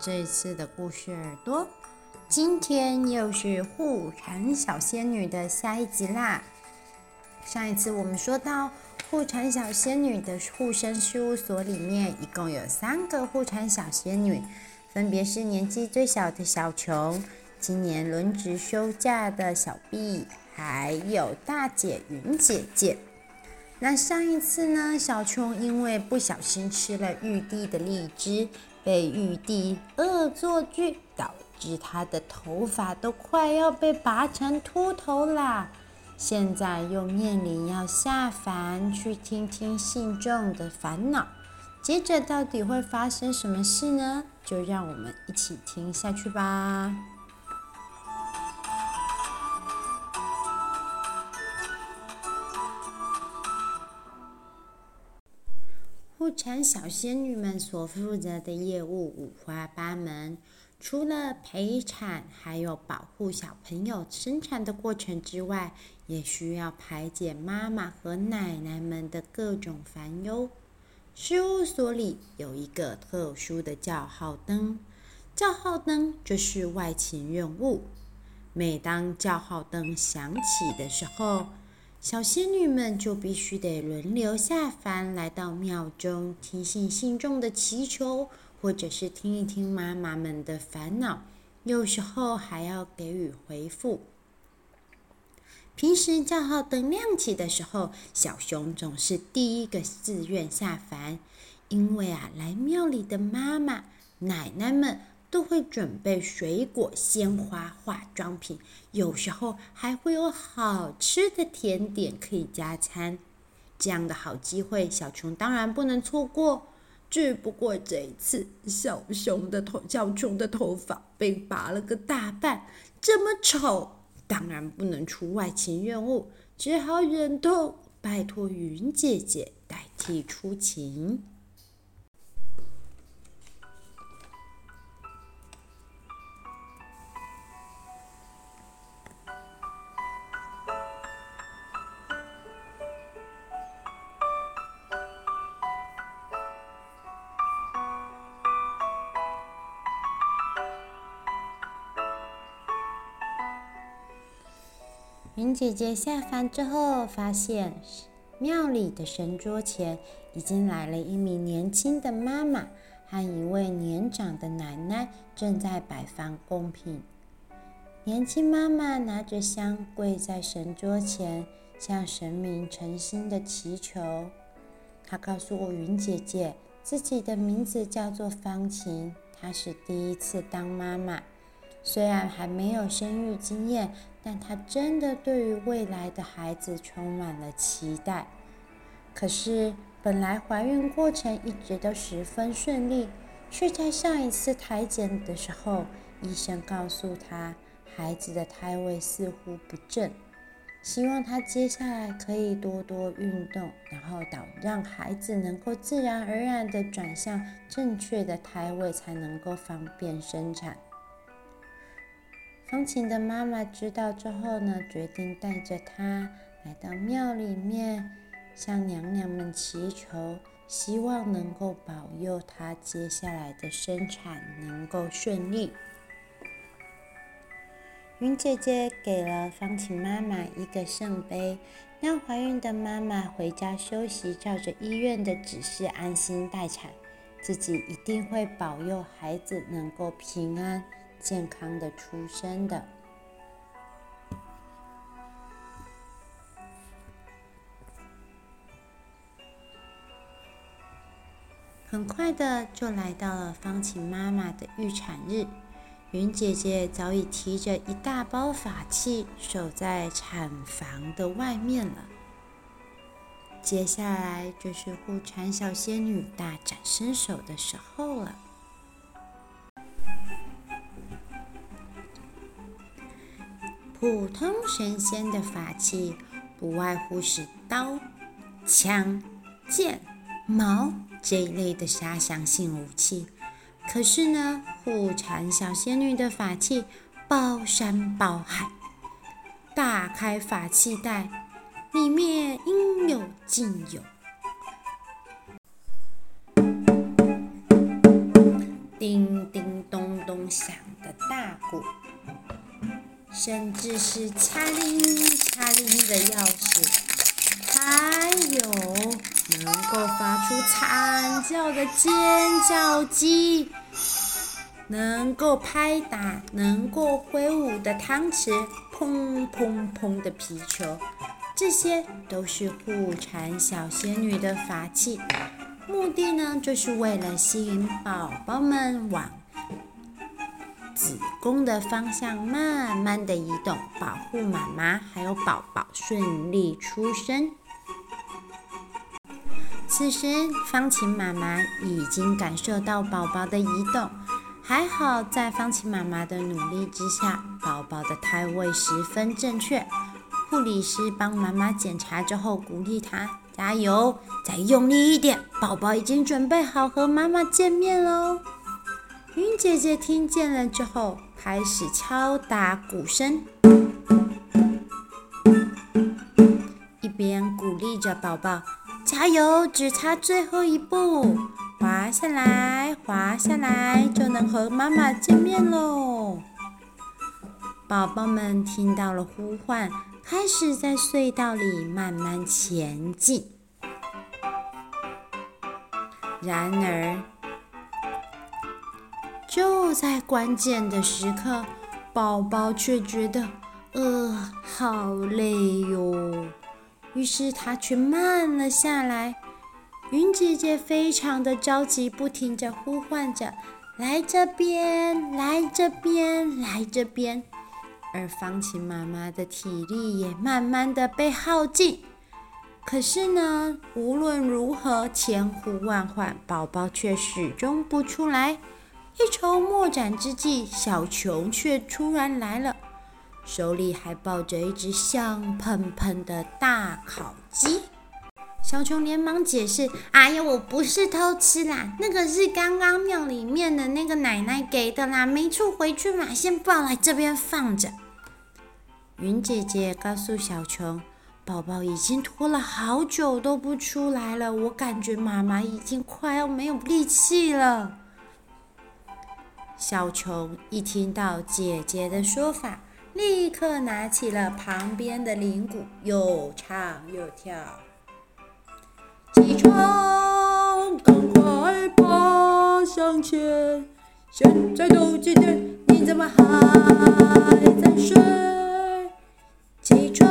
这一次的故事耳朵，今天又是护产小仙女的下一集啦。上一次我们说到，护产小仙女的护生事务所里面一共有三个护产小仙女，分别是年纪最小的小琼，今年轮值休假的小碧，还有大姐云姐姐。那上一次呢，小琼因为不小心吃了玉帝的荔枝。被玉帝恶作剧，导致他的头发都快要被拔成秃头啦！现在又面临要下凡去听听信众的烦恼，接着到底会发生什么事呢？就让我们一起听下去吧。护产小仙女们所负责的业务五花八门，除了陪产，还有保护小朋友生产的过程之外，也需要排解妈妈和奶奶们的各种烦忧。事务所里有一个特殊的叫号灯，叫号灯就是外勤任务。每当叫号灯响起的时候，小仙女们就必须得轮流下凡，来到庙中听信信众的祈求，或者是听一听妈妈们的烦恼，有时候还要给予回复。平时叫号灯亮起的时候，小熊总是第一个自愿下凡，因为啊，来庙里的妈妈、奶奶们。都会准备水果、鲜花、化妆品，有时候还会有好吃的甜点可以加餐。这样的好机会，小琼当然不能错过。只不过这一次，小熊的头，小琼的头发被拔了个大半，这么丑，当然不能出外勤任务，只好忍痛拜托云姐姐代替出勤。云姐姐下凡之后，发现庙里的神桌前已经来了一名年轻的妈妈和一位年长的奶奶，正在摆放贡品。年轻妈妈拿着香跪在神桌前，向神明诚心的祈求。她告诉我云姐姐，自己的名字叫做方琴，她是第一次当妈妈。虽然还没有生育经验，但她真的对于未来的孩子充满了期待。可是，本来怀孕过程一直都十分顺利，却在上一次胎检的时候，医生告诉她，孩子的胎位似乎不正，希望她接下来可以多多运动，然后导让孩子能够自然而然地转向正确的胎位，才能够方便生产。方琴的妈妈知道之后呢，决定带着她来到庙里面，向娘娘们祈求，希望能够保佑她接下来的生产能够顺利。云姐姐给了方琴妈妈一个圣杯，让怀孕的妈妈回家休息，照着医院的指示安心待产，自己一定会保佑孩子能够平安。健康的出生的很快的就来到了方琴妈妈的预产日，云姐姐早已提着一大包法器守在产房的外面了。接下来就是护产小仙女大展身手的时候了。普通神仙的法器不外乎是刀、枪、剑、矛这一类的杀伤性武器。可是呢，护产小仙女的法器包山包海，打开法器袋，里面应有尽有，叮叮咚咚响的大鼓，甚至是掐铃掐铃的钥匙，还有能够发出惨叫的尖叫鸡。能够拍打、能够挥舞的汤匙，砰砰砰的皮球，这些都是护产小仙女的法器。目的呢，就是为了吸引宝宝们往子宫的方向慢慢的移动，保护妈妈还有宝宝顺利出生。此时，方晴妈妈已经感受到宝宝的移动。还好，在方晴妈妈的努力之下，宝宝的胎位十分正确。护理师帮妈妈检查之后，鼓励她加油，再用力一点，宝宝已经准备好和妈妈见面喽。云姐姐听见了之后，开始敲打鼓声，一边鼓励着宝宝加油，只差最后一步。滑下来，滑下来，就能和妈妈见面喽！宝宝们听到了呼唤，开始在隧道里慢慢前进。然而，就在关键的时刻，宝宝却觉得，呃，好累哟。于是他却慢了下来。云姐姐非常的着急，不停地呼唤着：“来这边，来这边，来这边。”而方晴妈妈的体力也慢慢的被耗尽。可是呢，无论如何，千呼万唤，宝宝却始终不出来。一筹莫展之际，小琼却突然来了，手里还抱着一只香喷喷的大烤鸡。小琼连忙解释：“哎呀，我不是偷吃啦，那个是刚刚庙里面的那个奶奶给的啦，没处回去嘛，先抱来这边放着。”云姐姐告诉小琼：“宝宝已经拖了好久都不出来了，我感觉妈妈已经快要没有力气了。”小琼一听到姐姐的说法，立刻拿起了旁边的铃鼓，又唱又跳。起床，赶快爬上前！现在都几点？你怎么还在睡？起床，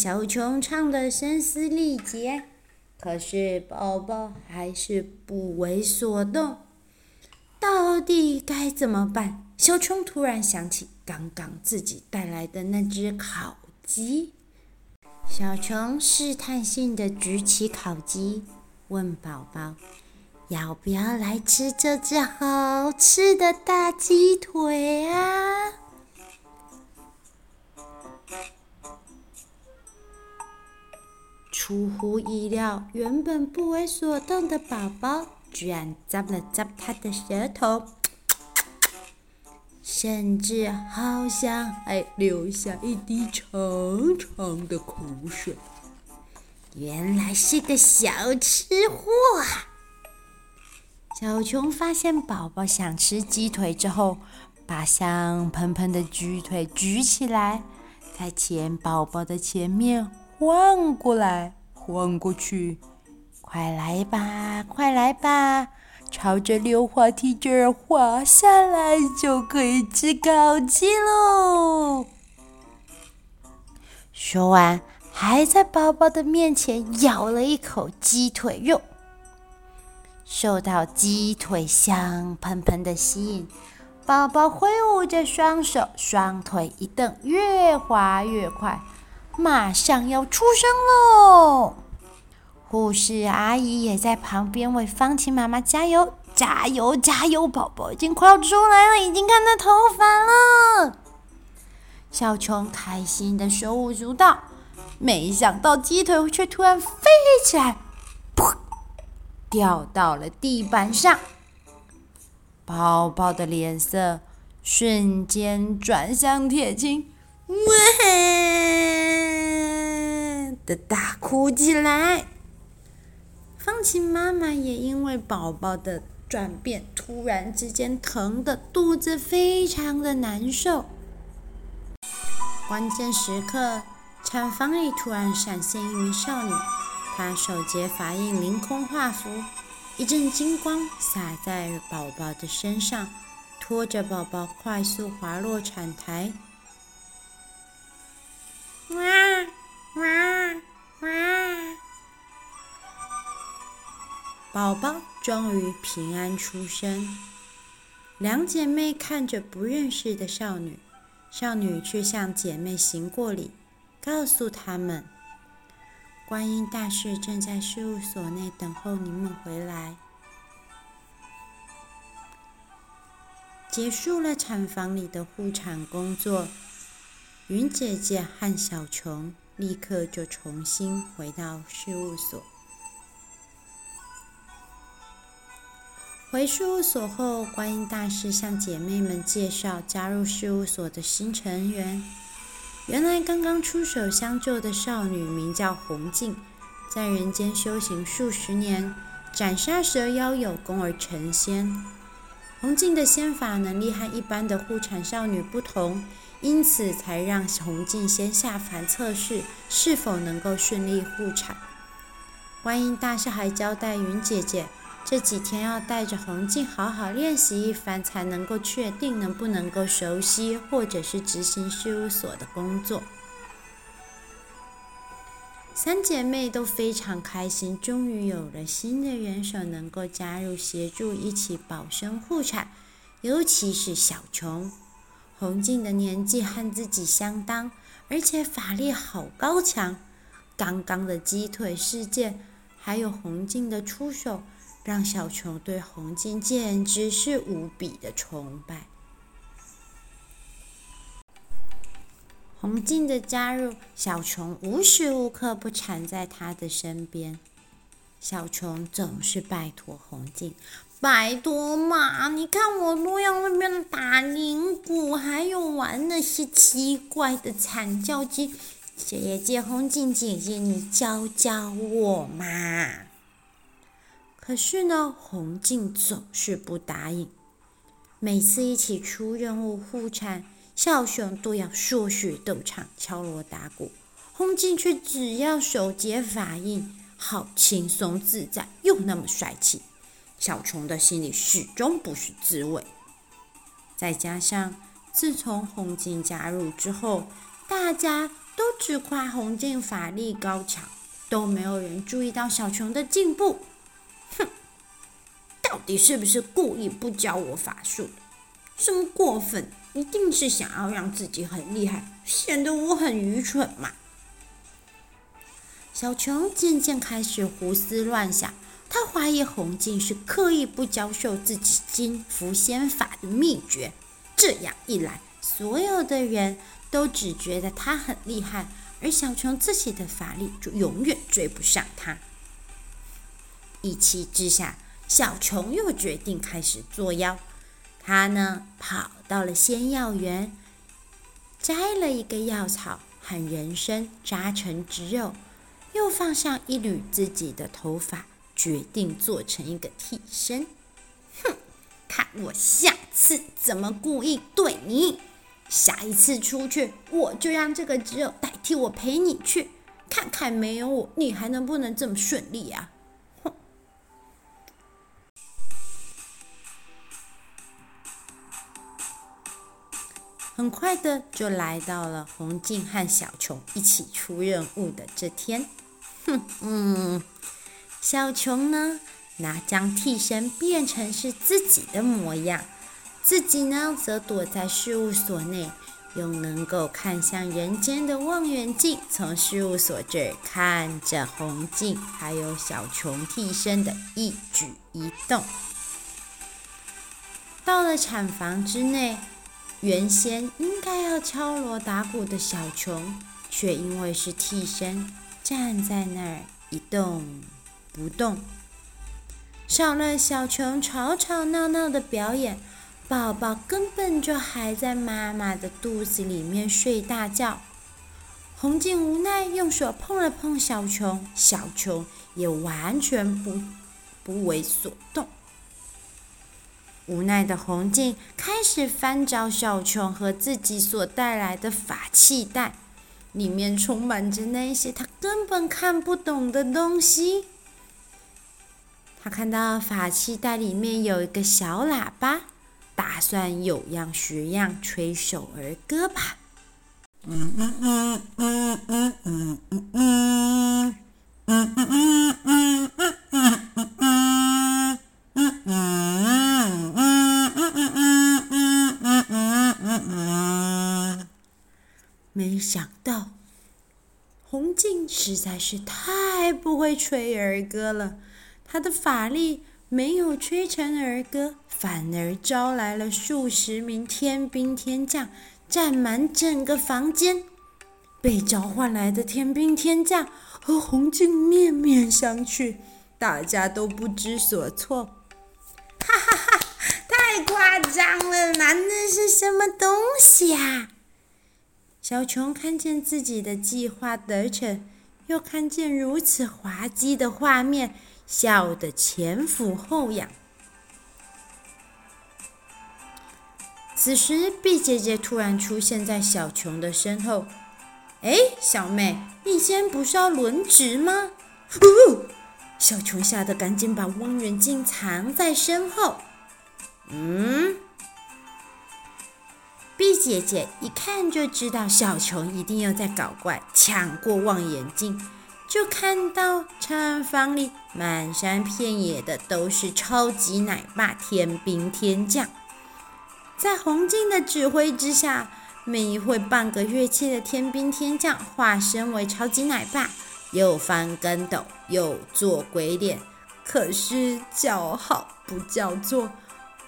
小琼唱得声嘶力竭。可是宝宝还是不为所动，到底该怎么办？小琼突然想起刚刚自己带来的那只烤鸡，小琼试探性的举起烤鸡，问宝宝：“要不要来吃这只好吃的大鸡腿啊？”出乎意料，原本不为所动的宝宝居然咂了咂他的舌头，甚至好像还流下一滴长长的口水。原来是个小吃货！小琼发现宝宝想吃鸡腿之后，把香喷喷的鸡腿举起来，在前宝宝的前面晃过来。晃过去，快来吧，快来吧！朝着溜滑梯这儿滑下来，就可以吃烤鸡喽。说完，还在宝宝的面前咬了一口鸡腿肉。受到鸡腿香喷喷的吸引，宝宝挥舞着双手，双腿一蹬，越滑越快，马上要出生喽！护士阿姨也在旁边为方琴妈妈加油，加油，加油！宝宝已经快要出来了，已经看到头发了。小琼开心的手舞足蹈，没想到鸡腿却突然飞起来，噗，掉到了地板上。宝宝的脸色瞬间转向铁青，哇的大哭起来。芳琴妈妈也因为宝宝的转变，突然之间疼得肚子非常的难受。关键时刻，产房里突然闪现一名少女，她手结法印，凌空画符，一阵金光洒在宝宝的身上，拖着宝宝快速滑落产台。哇哇哇！宝宝终于平安出生，两姐妹看着不认识的少女，少女却向姐妹行过礼，告诉她们：“观音大士正在事务所内等候你们回来。”结束了产房里的护产工作，云姐姐和小琼立刻就重新回到事务所。回事务所后，观音大师向姐妹们介绍加入事务所的新成员。原来刚刚出手相救的少女名叫红静，在人间修行数十年，斩杀蛇妖有功而成仙。红静的仙法能力和一般的护产少女不同，因此才让红静先下凡测试是否能够顺利护产。观音大士还交代云姐姐。这几天要带着红静好好练习一番，才能够确定能不能够熟悉或者是执行事务所的工作。三姐妹都非常开心，终于有了新的人手能够加入协助一起保生护产，尤其是小琼。红静的年纪和自己相当，而且法力好高强。刚刚的鸡腿事件，还有红静的出手。让小琼对红静简直是无比的崇拜。红静的加入，小琼无时无刻不缠在他的身边。小琼总是拜托红静：“拜托嘛，你看我都要那边打铃鼓，还有玩那些奇怪的惨叫机，姐姐红静姐姐，你教教我嘛。”可是呢，红静总是不答应。每次一起出任务互产，小熊都要说学逗唱、敲锣打鼓，红静却只要手结法印，好轻松自在，又那么帅气。小琼的心里始终不是滋味。再加上自从红静加入之后，大家都只夸红静法力高强，都没有人注意到小琼的进步。哼到底是不是故意不教我法术？这么过分，一定是想要让自己很厉害，显得我很愚蠢嘛！小琼渐渐开始胡思乱想，他怀疑红静是刻意不教授自己金符仙法的秘诀。这样一来，所有的人都只觉得他很厉害，而小琼自己的法力就永远追不上他。一气之下。小琼又决定开始作妖，她呢跑到了仙药园，摘了一个药草和人参扎成植肉，又放上一缕自己的头发，决定做成一个替身。哼看我下次怎么故意对你。下一次出去我就让这个只有代替我陪你去。看看没有我你还能不能这么顺利啊？哼。很快的就来到了红静和小琼一起出任务的这天。哼嗯。小琼呢，那将替身变成是自己的模样，自己呢则躲在事务所内。用能够看向人间的望远镜，从事务所这儿看着红静还有小琼替身的一举一动。到了产房之内，原先应该要敲锣打鼓的小琼，却因为是替身，站在那儿一动不动，少了小琼吵吵闹闹的表演。宝宝根本就还在妈妈的肚子里面睡大觉，红静无奈用手碰了碰小琼，小琼也完全不不为所动。无奈的红静开始翻找小琼和自己所带来的法器袋，里面充满着那些他根本看不懂的东西。他看到法器袋里面有一个小喇叭。打算有样学样吹首儿歌吧。嗯嗯嗯嗯嗯嗯嗯嗯嗯嗯嗯嗯嗯嗯嗯嗯嗯，没想到红静实在是太不会吹儿歌了，他的法力没有吹成儿歌。反而招来了数十名天兵天将，占满整个房间。被召唤来的天兵天将和红静面面相觑，大家都不知所措。哈哈哈，太夸张了！拿的是什么东西啊？小琼看见自己的计划得逞，又看见如此滑稽的画面，笑得前俯后仰。此时，，B 姐姐突然出现在小琼的身后。“哎，小妹，你今天不是要轮值吗？”呼！小琼吓得赶紧把望远镜藏在身后。嗯，，B 姐姐一看就知道小琼一定又在搞怪，抢过望远镜，就看到产房里满山遍野的都是超级奶爸天兵天将。在红静的指挥之下，每一会半个月期的天兵天将化身为超级奶爸，又翻跟斗，又做鬼脸，可是叫好不叫座，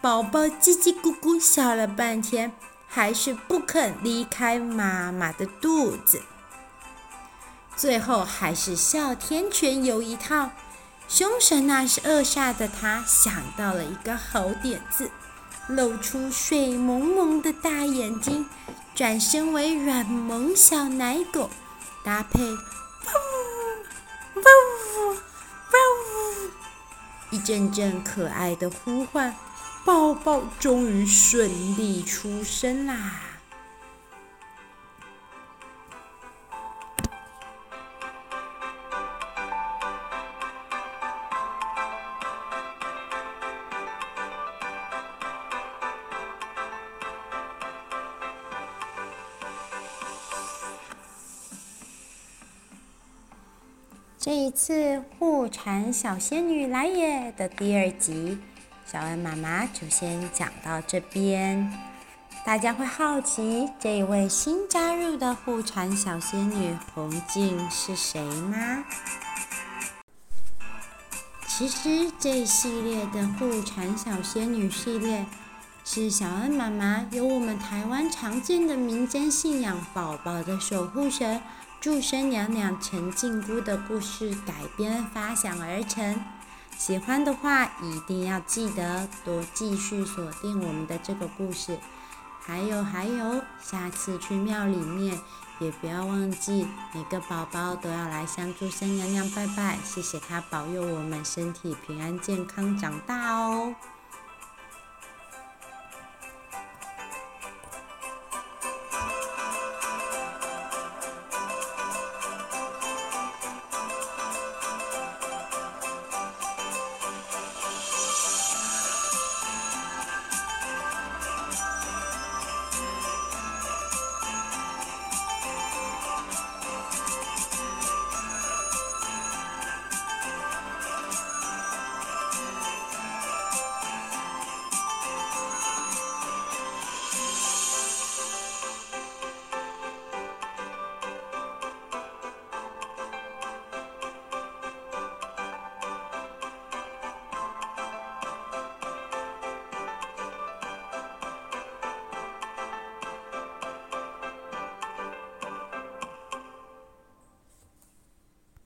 宝宝叽叽咕咕笑了半天，还是不肯离开妈妈的肚子。最后还是哮天犬有一套，凶神那是恶煞的他想到了一个好点子。露出水蒙蒙的大眼睛，转身为软萌小奶狗，搭配“汪汪汪呜”，一阵阵可爱的呼唤，宝宝终于顺利出生啦！这一次护产小仙女来也的第二集，小恩妈妈就先讲到这边。大家会好奇这一位新加入的护产小仙女红静是谁吗？其实这一系列的护产小仙女系列是小恩妈妈由我们台湾常见的民间信仰宝宝的守护神。祝生娘娘陈靖姑的故事改编发想而成，喜欢的话一定要记得多继续锁定我们的这个故事。还有还有，下次去庙里面也不要忘记每个宝宝都要来向祝生娘娘拜拜，谢谢她保佑我们身体平安健康长大哦。